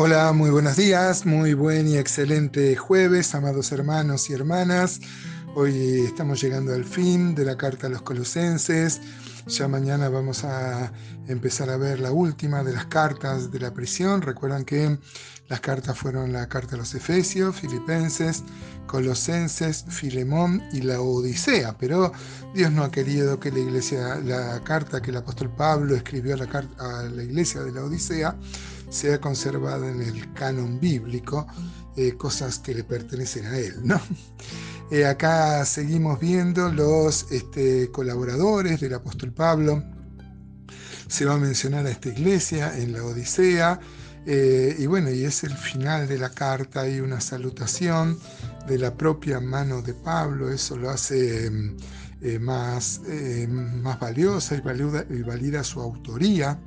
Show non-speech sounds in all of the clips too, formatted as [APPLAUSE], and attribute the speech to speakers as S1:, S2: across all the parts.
S1: Hola, muy buenos días, muy buen y excelente jueves, amados hermanos y hermanas. Hoy estamos llegando al fin de la carta a los colosenses. Ya mañana vamos a empezar a ver la última de las cartas de la prisión. Recuerdan que las cartas fueron la carta a los Efesios, Filipenses, Colosenses, Filemón y la Odisea. Pero Dios no ha querido que la iglesia, la carta que el apóstol Pablo escribió a la, iglesia de la Odisea, sea conservada en el canon bíblico, eh, cosas que le pertenecen a él. ¿no? Eh, acá seguimos viendo los este, colaboradores del apóstol Pablo. Se va a mencionar a esta iglesia en la Odisea. Eh, y bueno, y es el final de la carta, hay una salutación de la propia mano de Pablo, eso lo hace más, más valiosa y y valida su autoría.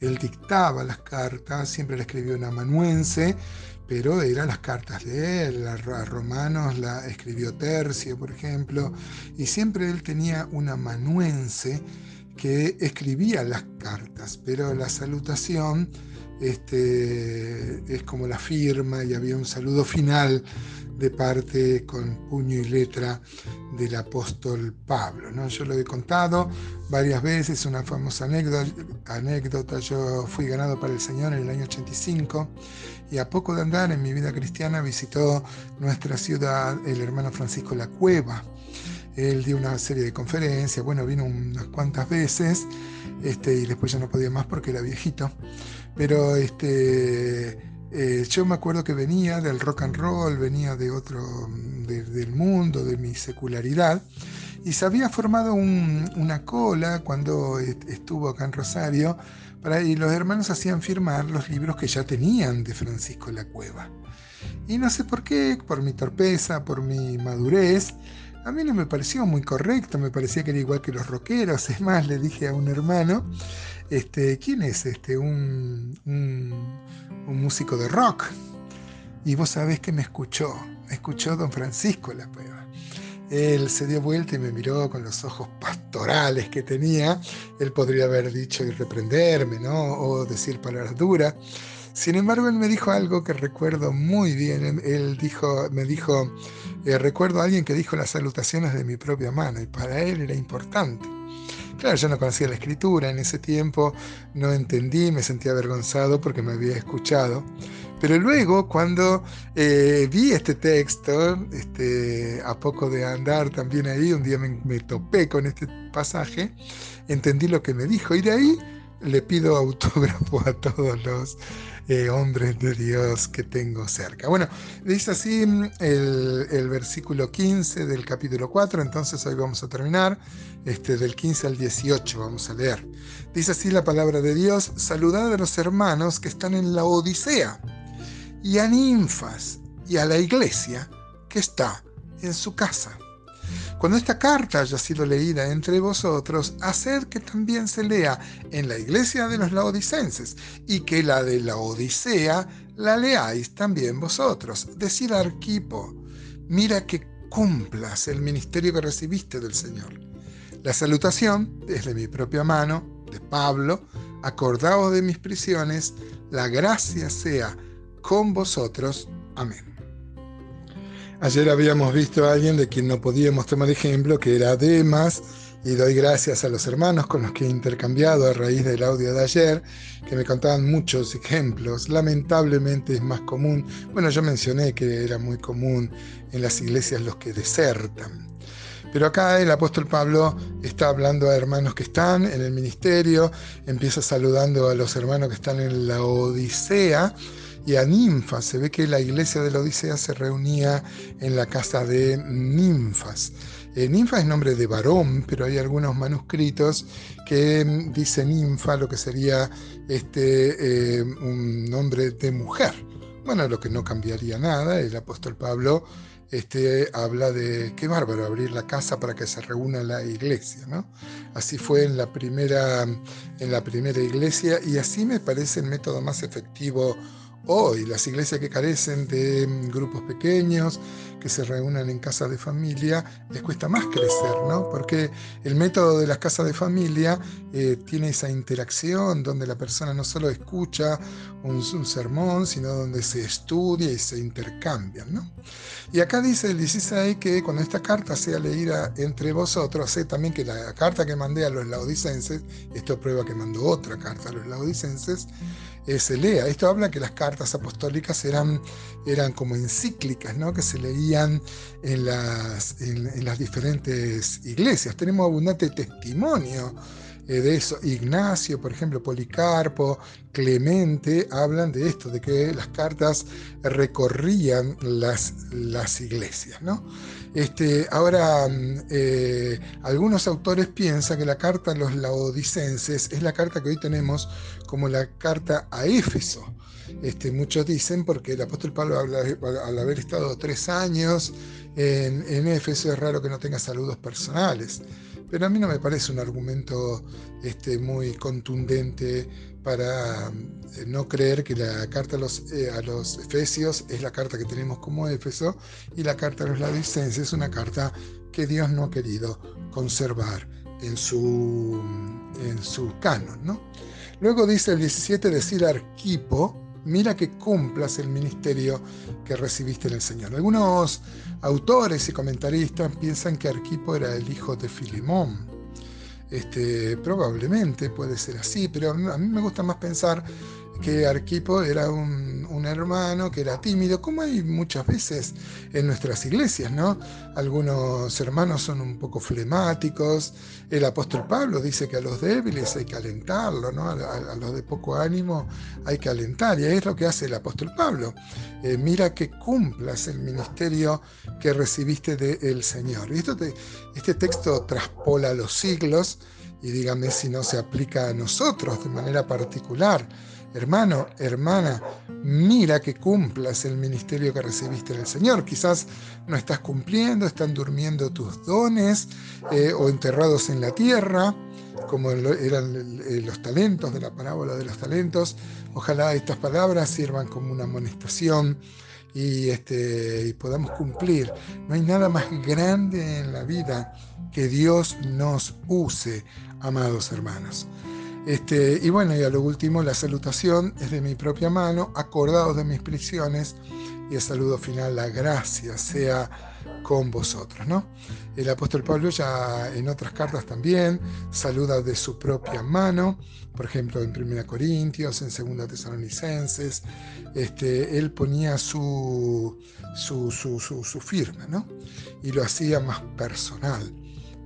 S1: Él dictaba las cartas, siempre le escribió un amanuense, pero eran las cartas de él. A Romanos la escribió Tercio, por ejemplo, y siempre él tenía un amanuense que escribía las cartas, pero la salutación este, es como la firma y había un saludo final de parte con puño y letra del apóstol Pablo. ¿no? Yo lo he contado varias veces, una famosa anécdota, anécdota, yo fui ganado para el Señor en el año 85 y a poco de andar en mi vida cristiana visitó nuestra ciudad el hermano Francisco La Cueva. Él dio una serie de conferencias, bueno, vino unas cuantas veces este, y después ya no podía más porque era viejito. Pero este, eh, yo me acuerdo que venía del rock and roll, venía de otro, del mundo, de mi secularidad, y se había formado una cola cuando estuvo acá en Rosario, para, y los hermanos hacían firmar los libros que ya tenían de Francisco la Cueva. Y no sé por qué, por mi torpeza, por mi madurez, a mí no me pareció muy correcto, me parecía que era igual que los rockeros. [LAUGHS] Es más, le dije a un hermano, este, ¿quién es este? Un, un, músico de rock. Y vos sabés que me escuchó, me escuchó don Francisco La Cueva. Él se dio vuelta y me miró con los ojos pastorales que tenía. Él podría haber dicho y reprenderme, ¿no? O decir palabras duras. Sin embargo, él me dijo algo que recuerdo muy bien. Él dijo, me dijo, eh, recuerdo a alguien que dijo las salutaciones de mi propia mano y para él era importante. Claro, yo no conocía la escritura en ese tiempo, no entendí, me sentía avergonzado porque me había escuchado. Pero luego, cuando eh, vi este texto, este, a poco de andar también ahí, un día me, topé con este pasaje, entendí lo que me dijo y de ahí le pido autógrafo a todos los eh, hombres de Dios que tengo cerca. Bueno, dice así mm, el, el, versículo 15 del capítulo 4, entonces hoy vamos a terminar, este, del 15 al 18 vamos a leer. Dice así la palabra de Dios, saludad a los hermanos que están en la Odisea y a ninfas y a la iglesia que está en su casa. Cuando esta carta haya sido leída entre vosotros, haced que también se lea en la iglesia de los laodicenses y que la de la Odisea la leáis también vosotros. Decir Arquipo, mira que cumplas el ministerio que recibiste del Señor. La salutación es de mi propia mano, de Pablo, acordaos de mis prisiones, la gracia sea con vosotros. Amén. Ayer habíamos visto a alguien de quien no podíamos tomar ejemplo, que era Demas, y doy gracias a los hermanos con los que he intercambiado a raíz del audio de ayer, que me contaban muchos ejemplos. Lamentablemente es más común, bueno, yo mencioné que era muy común en las iglesias los que desertan. Pero acá el apóstol Pablo está hablando a hermanos que están en el ministerio, empieza saludando a los hermanos que están en la Odisea, y a ninfas. Se ve que la iglesia de la Odisea se reunía en la casa de ninfas. Eh, ninfa es nombre de varón, pero hay algunos manuscritos que mm, dicen ninfa, lo que sería este, eh, un nombre de mujer. Bueno, lo que no cambiaría nada, el apóstol Pablo este, habla de qué bárbaro abrir la casa para que se reúna la iglesia. ¿no? Así fue en la, primera, en la primera iglesia y así me parece el método más efectivo hoy, las iglesias que carecen de mm, grupos pequeños, que se reúnan en casa de familia, les cuesta más crecer, ¿no? Porque el método de las casas de familia eh, tiene esa interacción donde la persona no solo escucha un, sermón, sino donde se estudia y se intercambian, ¿no? Y acá dice el 16 que cuando esta carta sea leída entre vosotros, sé también que la carta que mandé a los laodicenses, esto prueba que mandó otra carta a los laodicenses, eh, se lea. Esto habla que las cartas apostólicas eran, eran como encíclicas, ¿no? que se leían en las, en las diferentes iglesias. Tenemos abundante testimonio de eso. Ignacio, por ejemplo, Policarpo, Clemente, hablan de esto, de que las cartas recorrían las, las iglesias. ¿no? Este, ahora, mm, eh, algunos autores piensan que la carta a los laodicenses es la carta que hoy tenemos como la carta a Éfeso. Este, muchos dicen porque el apóstol Pablo, al haber estado tres años en, en Éfeso, es raro que no tenga saludos personales pero a mí no me parece un argumento este, muy contundente para eh, no creer que la carta a los, eh, a los, Efesios es la carta que tenemos como Éfeso y la carta a los Ladicenses es una carta que Dios no ha querido conservar en su, en su canon. ¿no? Luego dice el 17 decir Arquipo, mira que cumplas el ministerio que recibiste en el Señor. Algunos autores y comentaristas piensan que Arquipo era el hijo de Filemón. Este, probablemente puede ser así, pero a mí me gusta más pensar que Arquipo era un, hermano que era tímido, como hay muchas veces en nuestras iglesias, ¿no? Algunos hermanos son un poco flemáticos. El apóstol Pablo dice que a los débiles hay que alentarlo, ¿no? A, los de poco ánimo hay que alentar, y es lo que hace el apóstol Pablo. Eh, mira que cumplas el ministerio que recibiste del Señor. Y esto este texto traspola los siglos y dígame si no se aplica a nosotros de manera particular. Hermano, hermana, mira que cumplas el ministerio que recibiste del Señor. Quizás no estás cumpliendo, están durmiendo tus dones eh, o enterrados en la tierra, como eran eh, los talentos de la parábola de los talentos. Ojalá estas palabras sirvan como una amonestación y, este, y podamos cumplir. No hay nada más grande en la vida que Dios nos use, amados hermanos. Este, y bueno, y a lo último, la salutación es de mi propia mano, acordados de mis prisiones, y el saludo final, la gracia sea con vosotros. ¿no? El apóstol Pablo ya en otras cartas también saluda de su propia mano, por ejemplo en 1 Corintios, en 2 Tesalonicenses, este, él ponía su, su, su, su firma ¿no? y lo hacía más personal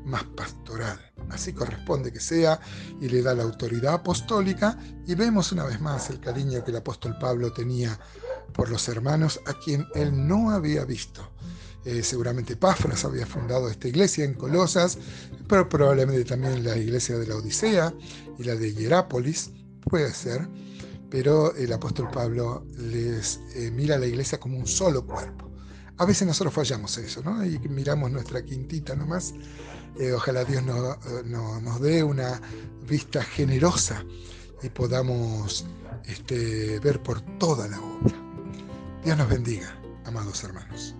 S1: más pastoral. Así corresponde que sea y le da la autoridad apostólica y vemos una vez más el cariño que el apóstol Pablo tenía por los hermanos a quien él no había visto. Eh, seguramente Páfras había fundado esta iglesia en Colosas, pero probablemente también la iglesia de la Odisea y la de Hierápolis, puede ser, pero el apóstol Pablo les eh, mira a la iglesia como un solo cuerpo. A veces nosotros fallamos eso, ¿no? Y miramos nuestra quintita nomás eh, ojalá Dios eh, nos dé una vista generosa y podamos este, ver por toda la obra. Dios nos bendiga, amados hermanos.